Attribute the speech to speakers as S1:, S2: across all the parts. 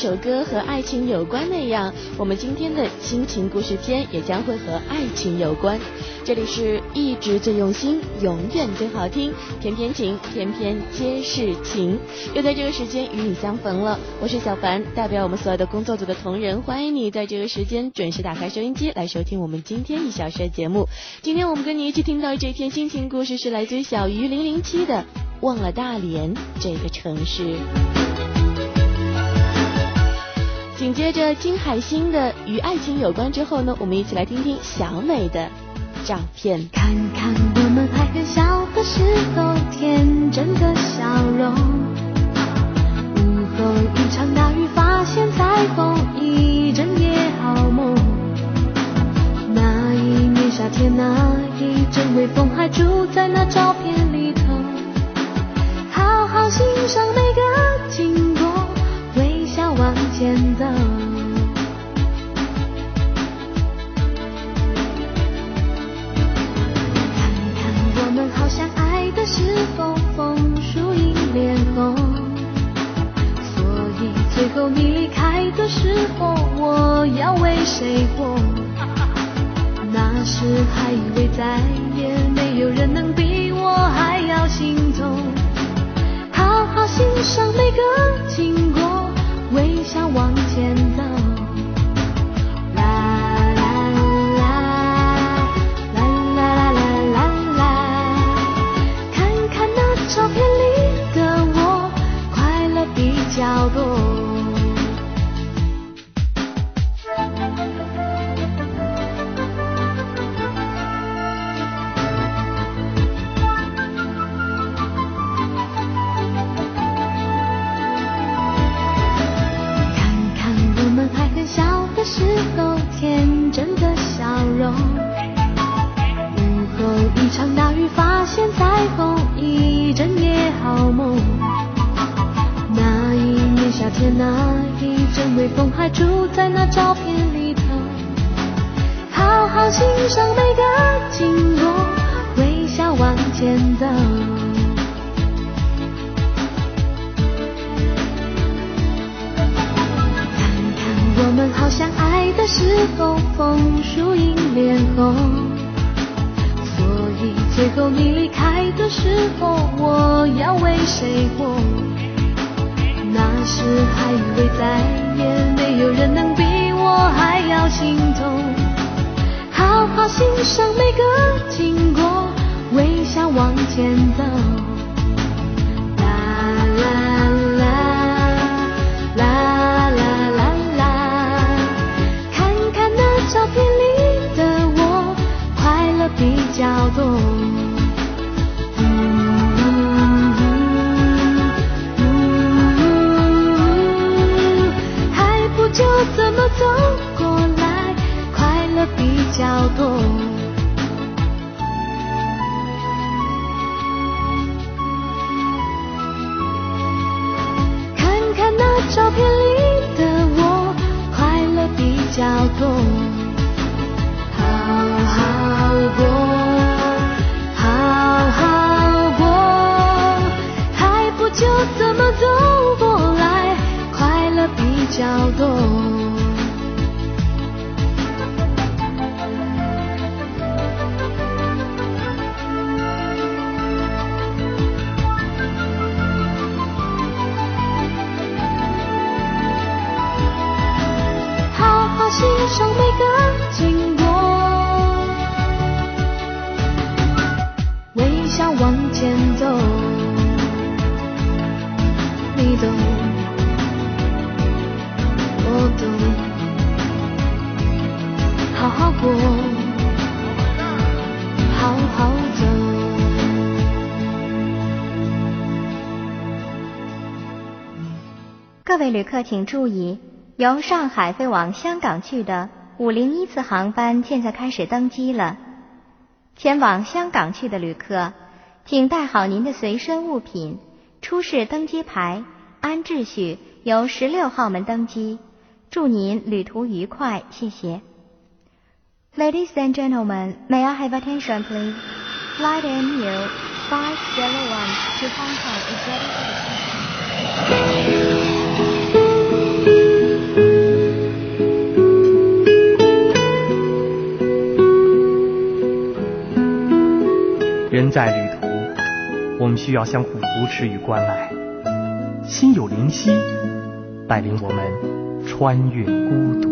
S1: 首歌和爱情有关那样，我们今天的心情故事篇也将会和爱情有关。这里是一直最用心，永远最好听，偏偏情，偏偏皆是情。又在这个时间与你相逢了，我是小凡，代表我们所有的工作组的同仁，欢迎你在这个时间准时打开收音机来收听我们今天一小时的节目。今天我们跟你一起听到这篇心情故事，是来自于小鱼零零七的《忘了大连这个城市》。紧接着金海心的与爱情有关之后呢，我们一起来听听小美的照片。
S2: 看看我们还很小的时候，天真的笑容。午后一场大雨，发现彩虹，一整夜好梦。那一年夏天，那一阵微风，还住在那照片里头。好好欣赏每个景。往前走，看看我们好像爱的时候，枫树映脸红。所以最后你离开的时候，我要为谁是还以为再也没有人能比我还要心痛。好好欣赏每个经过，微笑往前走。啦啦啦，啦啦啦啦，看看那。照片里的我，快乐比较多。走过来，快乐比较多。看看那照片里的我，快乐比较多。好好过，好好过，还不就怎么走过来，快乐比较多。欣赏每个经过微笑。往前走，你懂，我懂，好好过，好好走。
S3: 各位旅客请注意，由上海飞往香港去的五零一次航班现在开始登机了。前往香港去的旅客。请带好您的随身物品，出示登机牌，按秩序由十六号门登机。祝您旅途愉快，谢谢。Ladies and gentlemen, may I have attention, please? Flight MU 501 to Hong Kong is ready for departure.
S4: 人在旅途，我们需要相互扶持与关爱。心有灵犀，带领我们穿越孤独。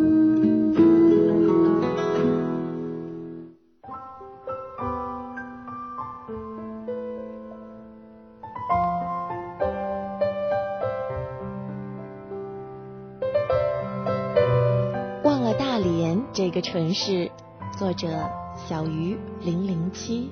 S1: 忘了大连这个城市，作者小鱼零零七。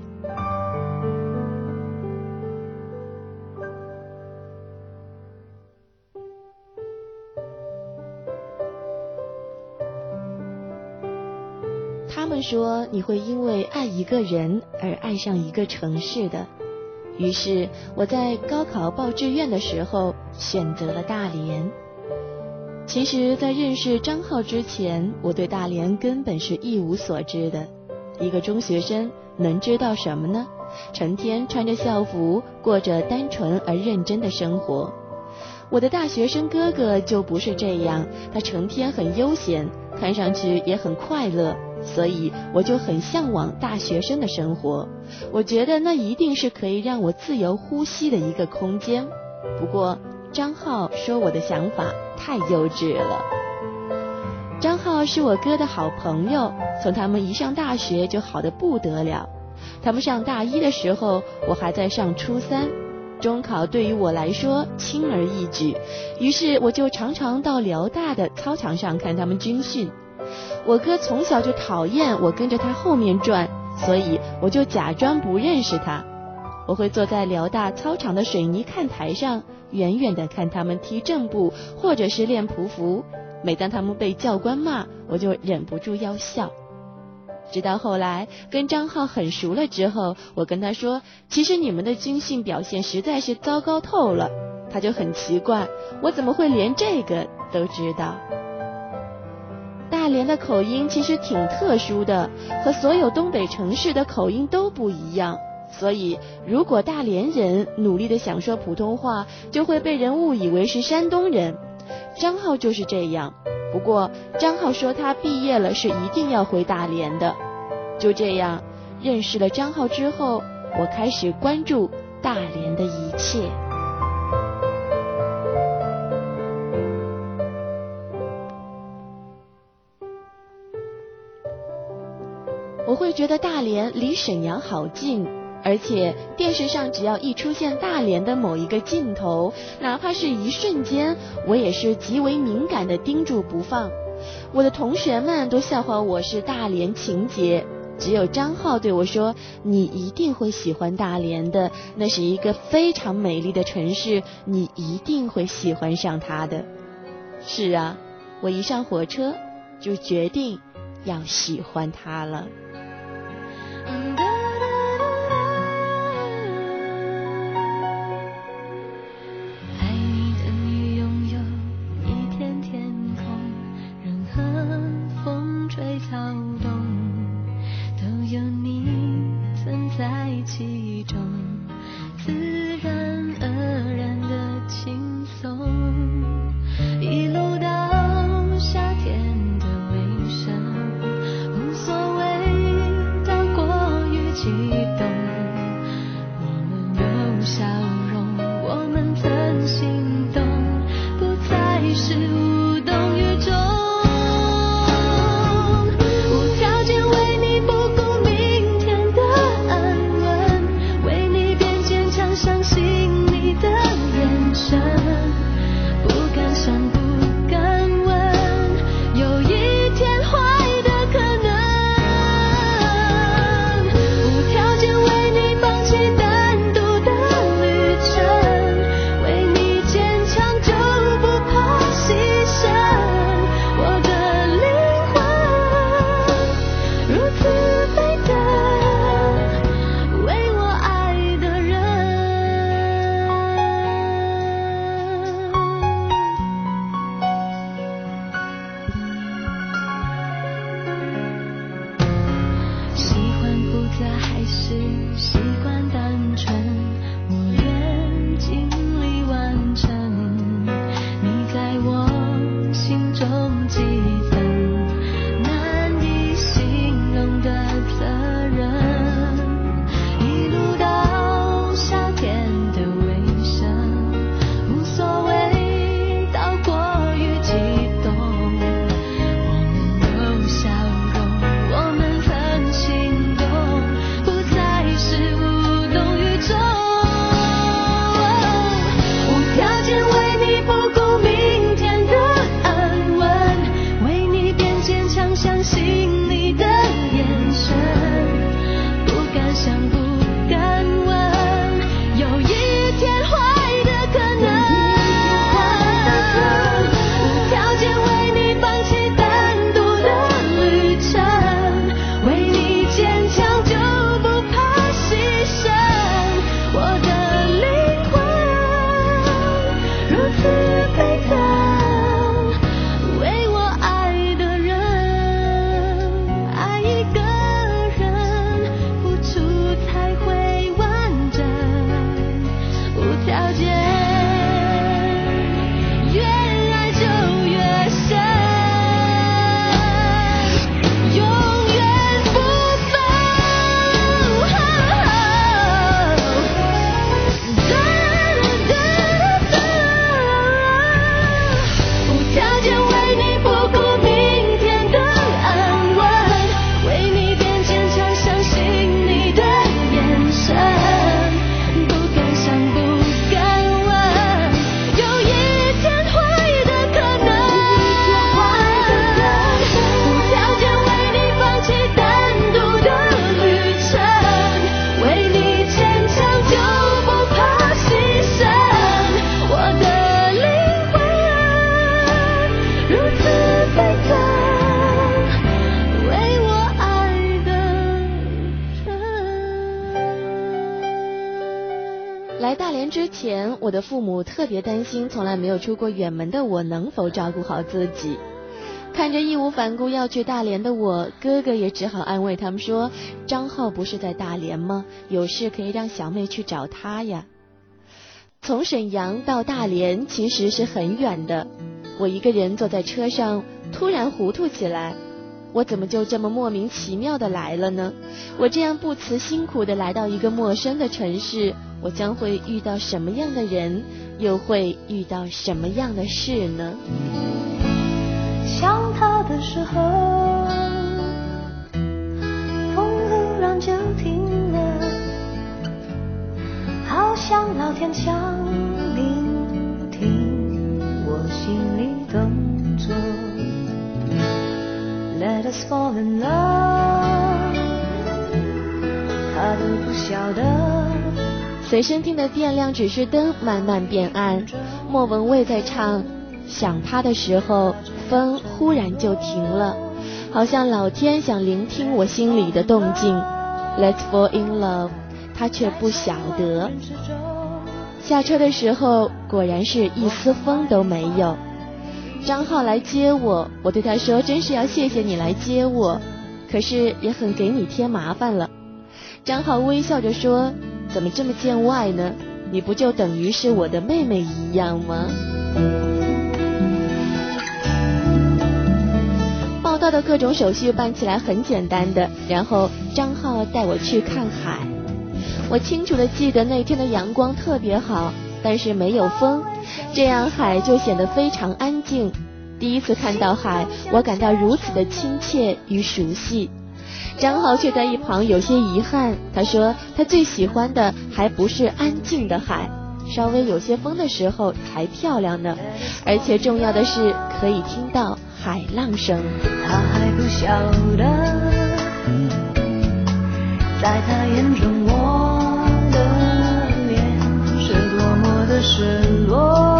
S1: 说你会因为爱一个人而爱上一个城市的，于是我在高考报志愿的时候选择了大连。其实，在认识张浩之前，我对大连根本是一无所知的。一个中学生能知道什么呢？成天穿着校服，过着单纯而认真的生活。我的大学生哥哥就不是这样，他成天很悠闲，看上去也很快乐，所以我就很向往大学生的生活。我觉得那一定是可以让我自由呼吸的一个空间。不过张浩说我的想法太幼稚了。张浩是我哥的好朋友，从他们一上大学就好的不得了。他们上大一的时候，我还在上初三。中考对于我来说轻而易举，于是我就常常到辽大的操场上看他们军训。我哥从小就讨厌我跟着他后面转，所以我就假装不认识他。我会坐在辽大操场的水泥看台上，远远的看他们踢正步或者是练匍匐。每当他们被教官骂，我就忍不住要笑。直到后来跟张浩很熟了之后，我跟他说：“其实你们的军训表现实在是糟糕透了。”他就很奇怪，我怎么会连这个都知道？大连的口音其实挺特殊的，和所有东北城市的口音都不一样。所以，如果大连人努力的想说普通话，就会被人误以为是山东人。张浩就是这样。不过，张浩说他毕业了是一定要回大连的。就这样，认识了张浩之后，我开始关注大连的一切。会觉得大连离沈阳好近，而且电视上只要一出现大连的某一个镜头，哪怕是一瞬间，我也是极为敏感的盯住不放。我的同学们都笑话我是大连情节，只有张浩对我说：“你一定会喜欢大连的，那是一个非常美丽的城市，你一定会喜欢上它的。”是啊，我一上火车就决定要喜欢它了。
S2: 无
S1: 算不特别担心从来没有出过远门的我能否照顾好自己，看着义无反顾要去大连的我，哥哥也只好安慰他们说：“张浩不是在大连吗？有事可以让小妹去找他呀。”从沈阳到大连其实是很远的，我一个人坐在车上，突然糊涂起来，我怎么就这么莫名其妙的来了呢？我这样不辞辛苦的来到一个陌生的城市。我将会遇到什么样的人，又会遇到什么样的事呢？
S2: 想他的时候，风忽然就停了，好像老天想聆听我心里动作。Let us fall in love，他都不晓得。
S1: 随身听的电量指示灯慢慢变暗，莫文蔚在唱《想他的时候》，风忽然就停了，好像老天想聆听我心里的动静。Let's fall in love，他却不晓得。下车的时候，果然是一丝风都没有。张浩来接我，我对他说：“真是要谢谢你来接我，可是也很给你添麻烦了。”张浩微笑着说。怎么这么见外呢？你不就等于是我的妹妹一样吗？报道的各种手续办起来很简单的，然后张浩带我去看海。我清楚的记得那天的阳光特别好，但是没有风，这样海就显得非常安静。第一次看到海，我感到如此的亲切与熟悉。张浩却在一旁有些遗憾，他说他最喜欢的还不是安静的海，稍微有些风的时候才漂亮呢，而且重要的是可以听到海浪声。
S2: 他还不晓得，在他眼中我的脸是多么的失落。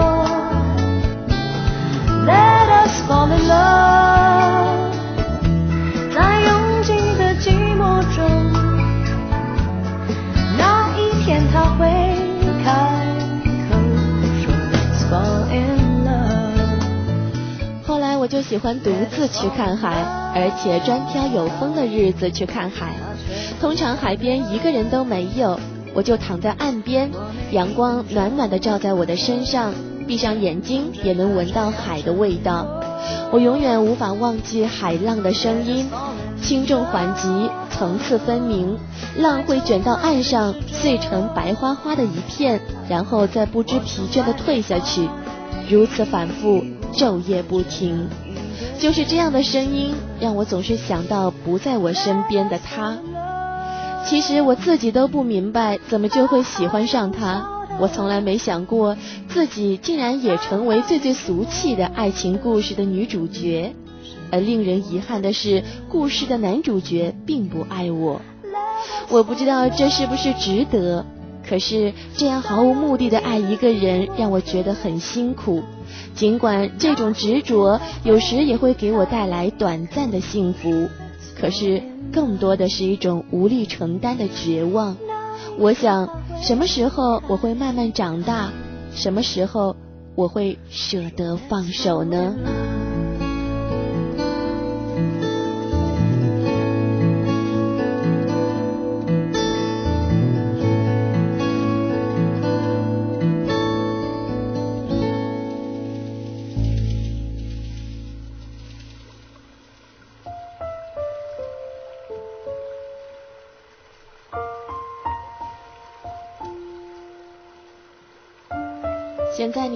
S1: 我就喜欢独自去看海，而且专挑有风的日子去看海。通常海边一个人都没有，我就躺在岸边，阳光暖暖的照在我的身上，闭上眼睛也能闻到海的味道。我永远无法忘记海浪的声音，轻重缓急。层次分明，浪会卷到岸上，碎成白花花的一片，然后再不知疲倦地退下去，如此反复，昼夜不停。就是这样的声音，让我总是想到不在我身边的他。其实我自己都不明白，怎么就会喜欢上他。我从来没想过自己竟然也成为最最俗气的爱情故事的女主角。而令人遗憾的是，故事的男主角并不爱我。我不知道这是不是值得，可是这样毫无目的的爱一个人，让我觉得很辛苦。尽管这种执着有时也会给我带来短暂的幸福，可是更多的是一种无力承担的绝望。我想，什么时候我会慢慢长大？什么时候我会舍得放手呢？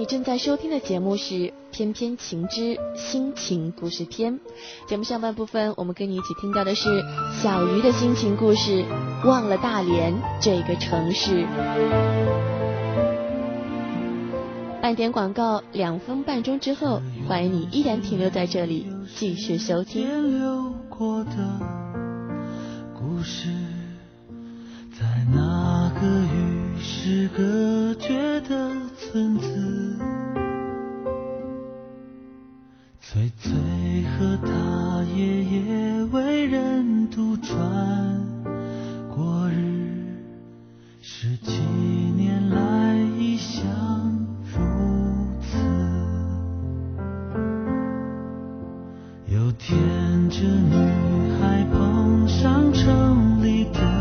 S1: 你正在收听的节目是《翩翩情之心情故事篇》。节目上半部分，我们跟你一起听到的是小鱼的心情故事，《忘了大连这个城市》。半点广告，两分半钟之后，欢迎你依然停留在这里，继续收听。
S5: 留过的故事在那个与世隔绝的村子，翠翠和他夜夜为人独穿过日，十几年来一向如此。有天这女孩碰上城里的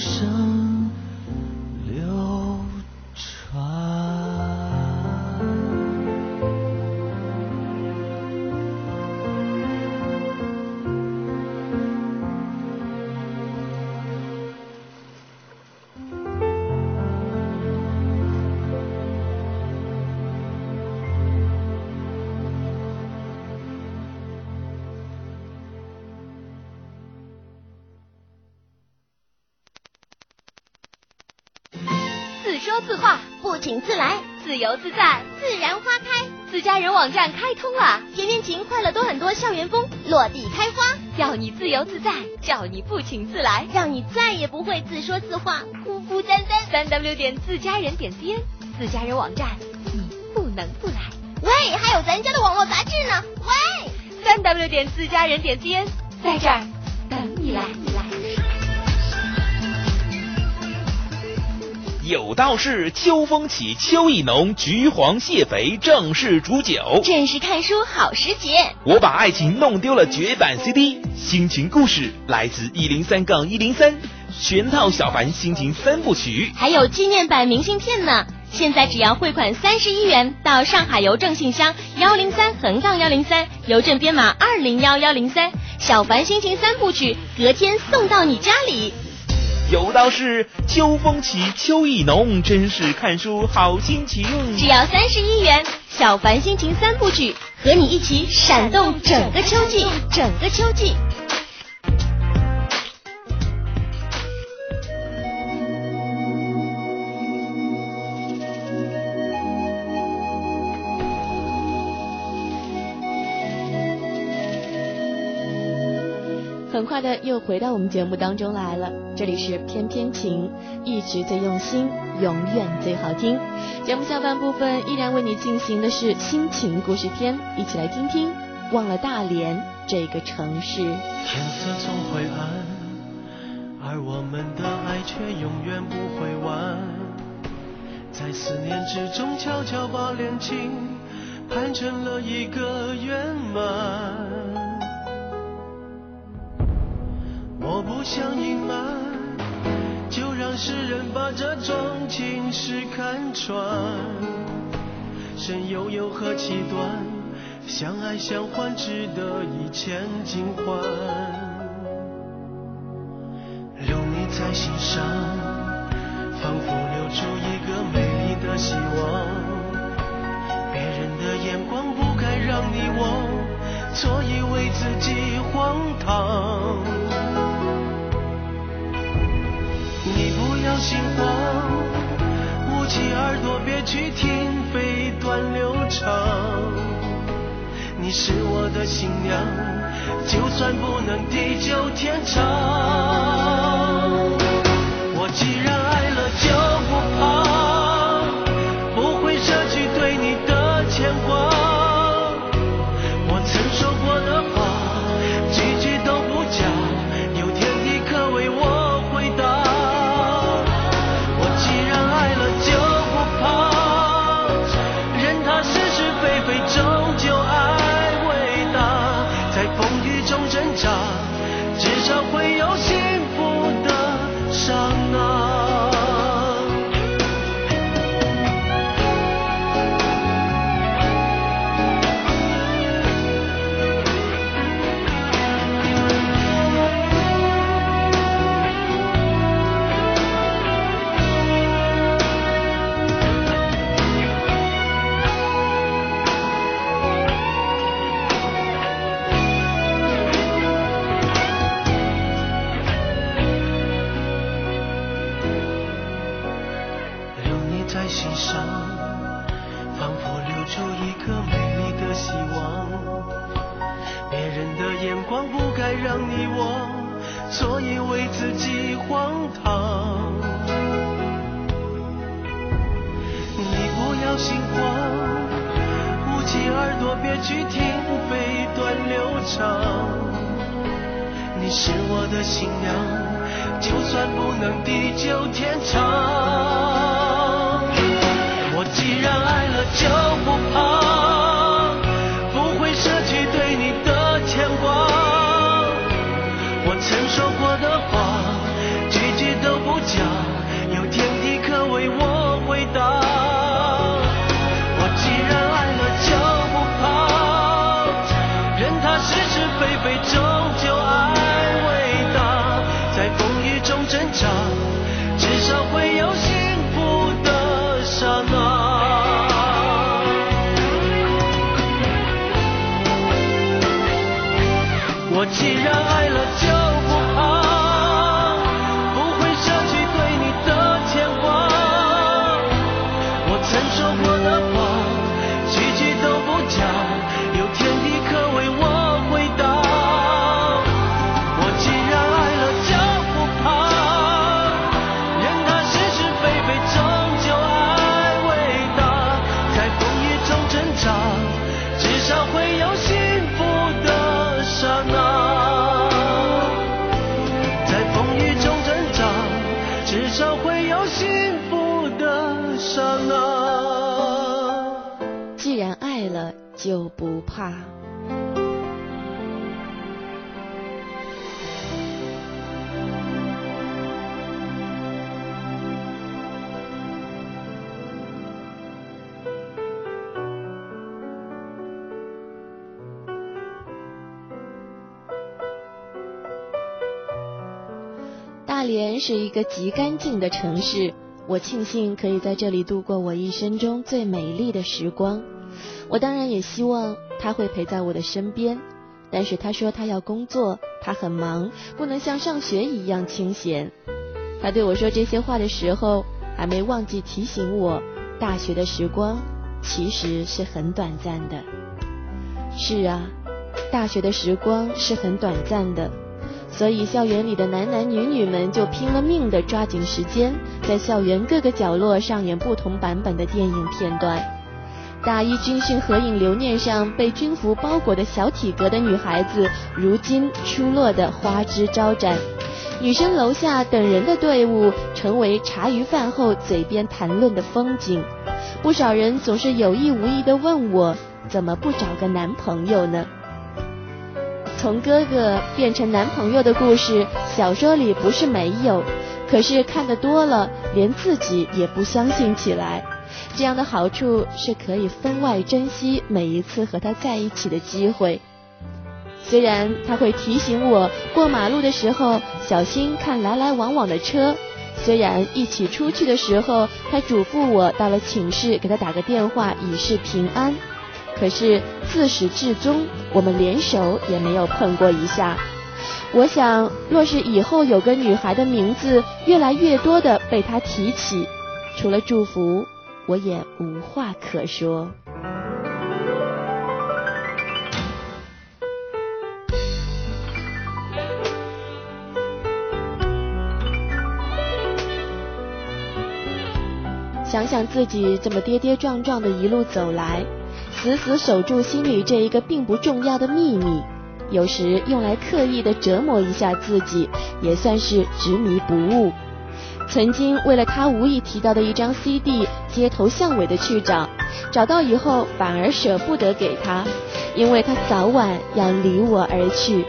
S6: 酸
S7: 请自来，自由自在，自然花开。自家人网站开通了，甜甜情快乐多很多，校园风落地开花，要你自由自在，叫你不请自来，让你再也不会自说自话，孤孤单单。三 w 点自家人点 cn，自家人网站，你不能不来。喂，还有咱家的网络杂志呢。喂，三 w 点自家人点 cn，在这儿
S8: 有道是秋风起，秋意浓，橘黄蟹肥正是煮酒。
S7: 正是看书好时节。
S8: 我把爱情弄丢了绝版 CD，心情故事来自一零三杠一零三，全套小凡心情三部曲。
S7: 还有纪念版明信片呢。现在只要汇款三十一元到上海邮政信箱幺零三横杠幺零三，邮政编码二零幺幺零三，小凡心情三部曲隔天送到你家里。
S8: 有道是秋风起，秋意浓，真是看书好心情。
S7: 只要三十一元，小凡心情三部曲和你一起闪动整个秋季，整个秋季。
S1: 很快的又回到我们节目当中来了，这里是偏偏情，一直最用心，永远最好听。节目下半部分依然为你进行的是心情故事篇，一起来听听。忘了大连这个城市。
S6: 天色总会暗，而我们的爱却永远不会完。在思念之中悄悄把恋情盼成了一个圆满。我不想隐瞒，就让世人把这种情事看穿。身悠悠何其短，相爱相欢值得一千金换。留你在心上，仿佛留住一个美丽的希望。别人的眼光不该让你我错以为自己荒唐。心慌，捂起耳朵别去听飞短流长。你是我的新娘，就算不能地久天长。大
S1: 连是一个极干净的城市，我庆幸可以在这里度过我一生中最美丽的时光。我当然也希望他会陪在我的身边，但是他说他要工作，他很忙，不能像上学一样清闲。他对我说这些话的时候，还没忘记提醒我，大学的时光其实是很短暂的。是啊，大学的时光是很短暂的。所以，校园里的男男女女们就拼了命的抓紧时间，在校园各个角落上演不同版本的电影片段。大一军训合影留念上被军服包裹的小体格的女孩子，如今出落的花枝招展。女生楼下等人的队伍，成为茶余饭后嘴边谈论的风景。不少人总是有意无意的问我，怎么不找个男朋友呢？从哥哥变成男朋友的故事，小说里不是没有，可是看得多了，连自己也不相信起来。这样的好处是可以分外珍惜每一次和他在一起的机会。虽然他会提醒我过马路的时候小心看来来往往的车，虽然一起出去的时候他嘱咐我到了寝室给他打个电话以示平安。可是自始至终，我们连手也没有碰过一下。我想，若是以后有个女孩的名字越来越多的被他提起，除了祝福，我也无话可说。想想自己这么跌跌撞撞的一路走来。死死守住心里这一个并不重要的秘密，有时用来刻意的折磨一下自己，也算是执迷不悟。曾经为了他无意提到的一张 CD，街头巷尾的去找，找到以后反而舍不得给他，因为他早晚要离我而去。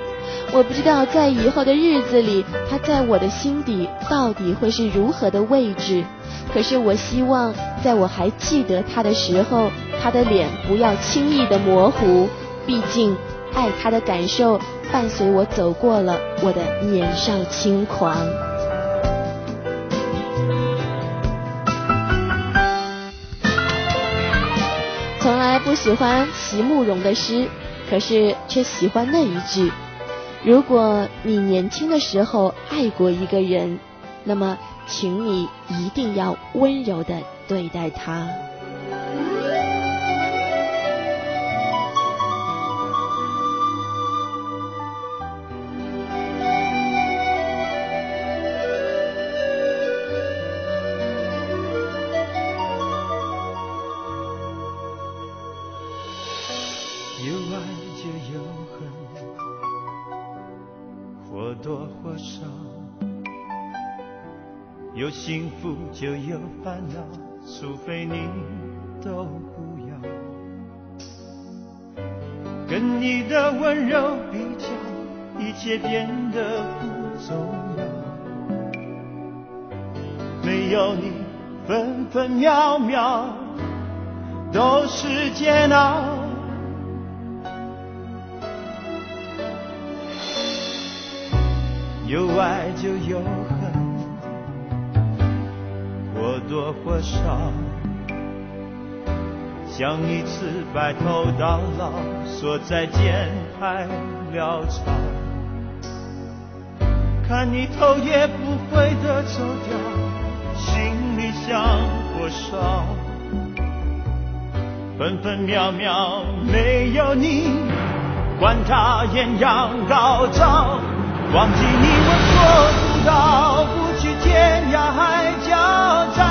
S1: 我不知道在以后的日子里，他在我的心底到底会是如何的位置。可是我希望，在我还记得他的时候，他的脸不要轻易的模糊。毕竟，爱他的感受伴随我走过了我的年少轻狂。不喜欢席慕容的诗，可是却喜欢那一句：如果你年轻的时候爱过一个人，那么。请你一定要温柔的对待他。
S5: 有幸福就有烦恼，除非你
S9: 都不要，跟你的温柔比较，一切变得不重要。没有你，分分秒秒都是煎熬。有爱就有恨，多或少。想一次白头到老，说再见太潦草。看你头也不回的走掉，心里像火烧。分分秒秒没有你，管它艳阳高照。忘记你我做不到，不去天涯海角，在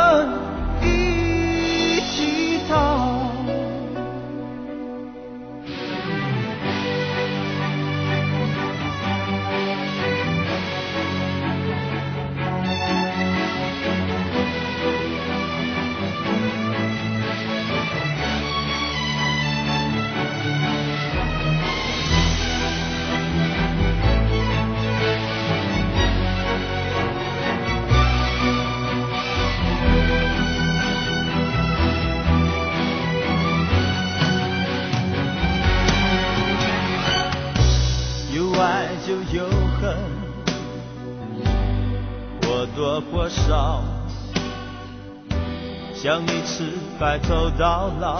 S9: 白头到老，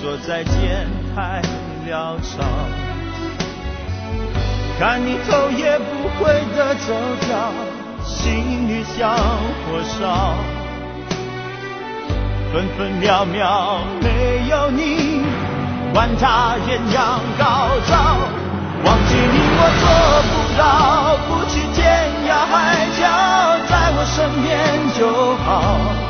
S9: 说再见太潦草。看你头也不回的走掉，心里像火烧。分分秒秒没有你，管他艳阳高照。忘记你我做不到，不去天涯海角，在我身边就好。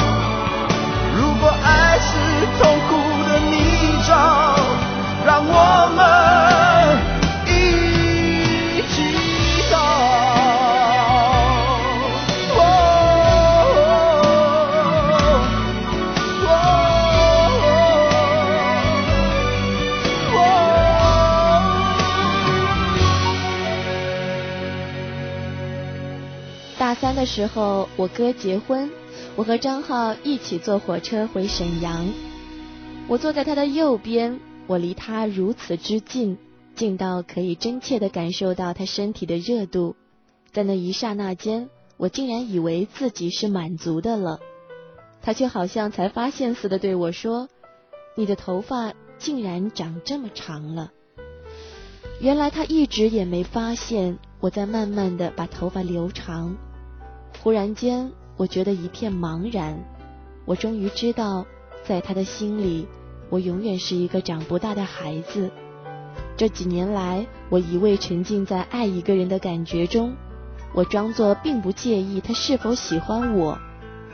S9: 的
S1: 时候，我哥结婚，我和张浩一起坐火车回沈阳。我坐在他的右边，我离他如此之近，近到可以真切的感受到他身体的热度。在那一刹那间，我竟然以为自己是满足的了。他却好像才发现似的对我说：“你的头发竟然长这么长了。”原来他一直也没发现我在慢慢的把头发留长。忽然间，我觉得一片茫然。我终于知道，在他的心里，我永远是一个长不大的孩子。这几年来，我一味沉浸在爱一个人的感觉中，我装作并不介意他是否喜欢我。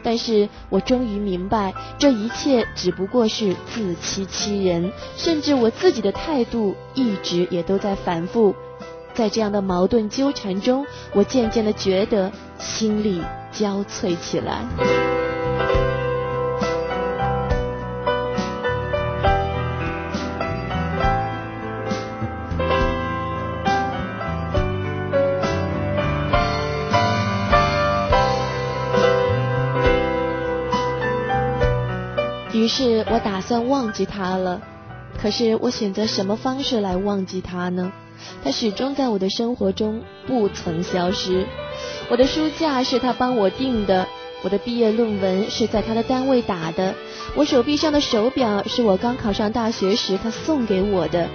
S1: 但是我终于明白，这一切只不过是自欺欺人。甚至我自己的态度一直也都在反复。在这样的矛盾纠缠中我渐渐的觉得心力交瘁起来。于是我打算忘记他了可是我选择什么方式来忘记他呢？他始终在我的生活中不曾消失。我的书架是他帮我订的，我的毕业论文是在他的单位打的，我手臂上的手表是我刚考上大学时他送给我的。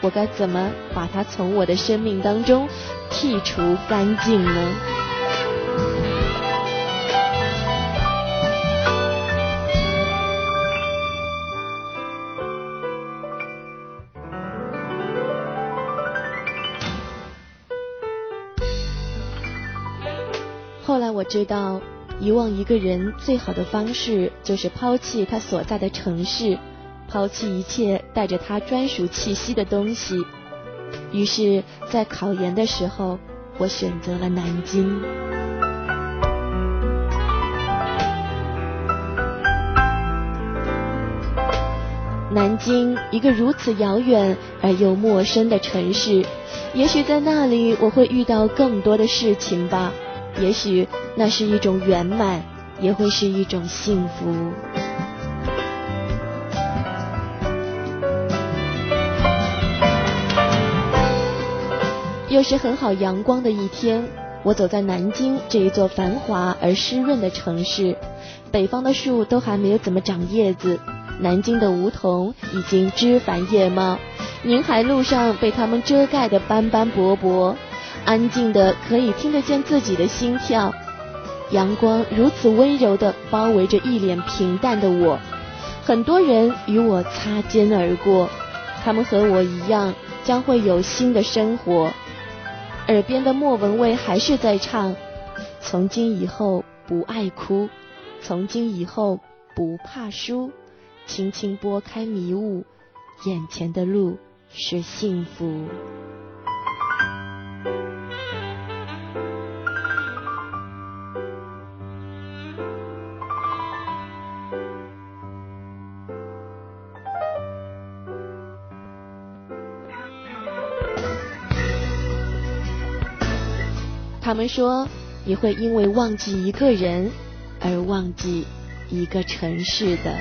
S1: 我该怎么把它从我的生命当中剔除干净呢？知道，遗忘一个人最好的方式就是抛弃他所在的城市。抛弃一切带着他专属气息的东西，于是，在考研的时候，我选择了南京。南京，一个如此遥远而又陌生的城市，也许在那里我会遇到更多的事情吧，也许那是一种圆满，也会是一种幸福。又是很好阳光的一天，我走在南京这一座繁华而湿润的城市。北方的树都还没有怎么长叶子，南京的梧桐已经枝繁叶茂，宁海路上被它们遮盖的斑斑驳驳，安静的可以听得见自己的心跳。阳光如此温柔的包围着一脸平淡的我，很多人与我擦肩而过，他们和我一样将会有新的生活。耳边的莫文蔚还是在唱：“从今以后不爱哭，从今以后不怕输，轻轻拨开迷雾，眼前的路是幸福。”他们说，你会因为忘记一个人而忘记一个城市的。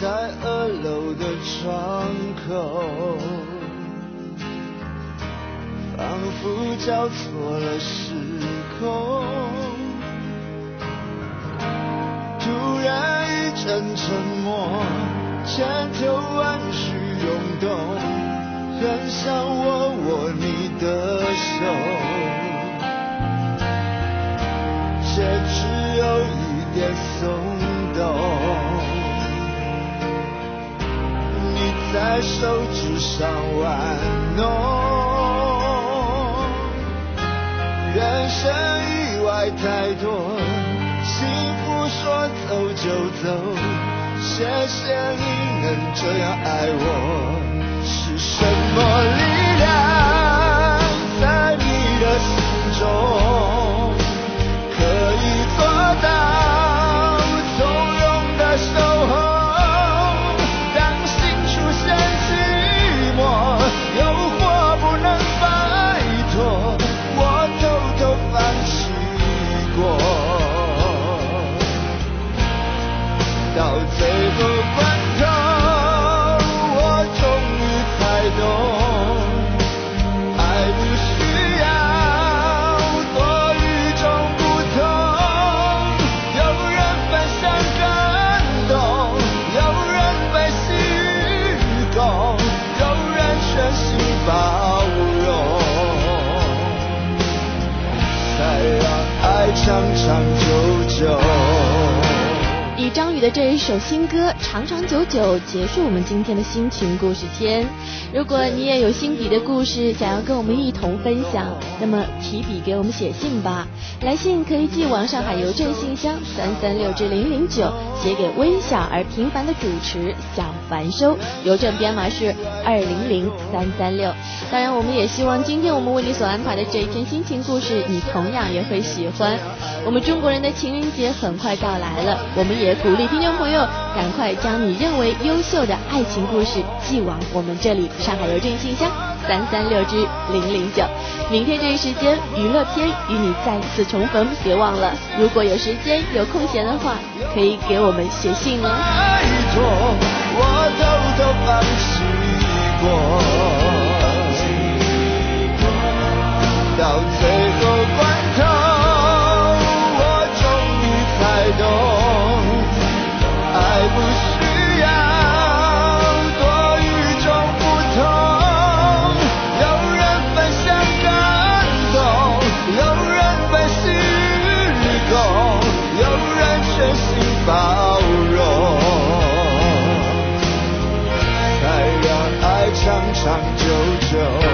S10: 在二楼的窗口，仿佛交错了时空。突然一阵沉默，千头万绪涌动，很想握握你的手，却只有一点松动。在手指上玩弄，人生意外太多，幸福说走就走，谢谢你能这样爱我，是什么力量在你的心中，
S1: 这一首新歌长长久久结束我们今天的心情故事间。如果你也有心底的故事想要跟我们一同分享，那么提笔给我们写信吧。来信可以寄往上海邮政信箱三三六至零零九，写给微小而平凡的主持小凡收，邮政编码是二零零三三六。当然，我们也希望今天我们为你所安排的这一篇心情故事，你同样也会喜欢。我们中国人的情人节很快到来了，我们也鼓励听众朋友赶快将你认为优秀的爱情故事寄往我们这里，上海邮政信箱三三六之零零九。明天这一时间，娱乐篇与你再次重逢，别忘了，如果有时间有空闲的话，可以给我们写信哦。
S10: 到最后关头。不长长久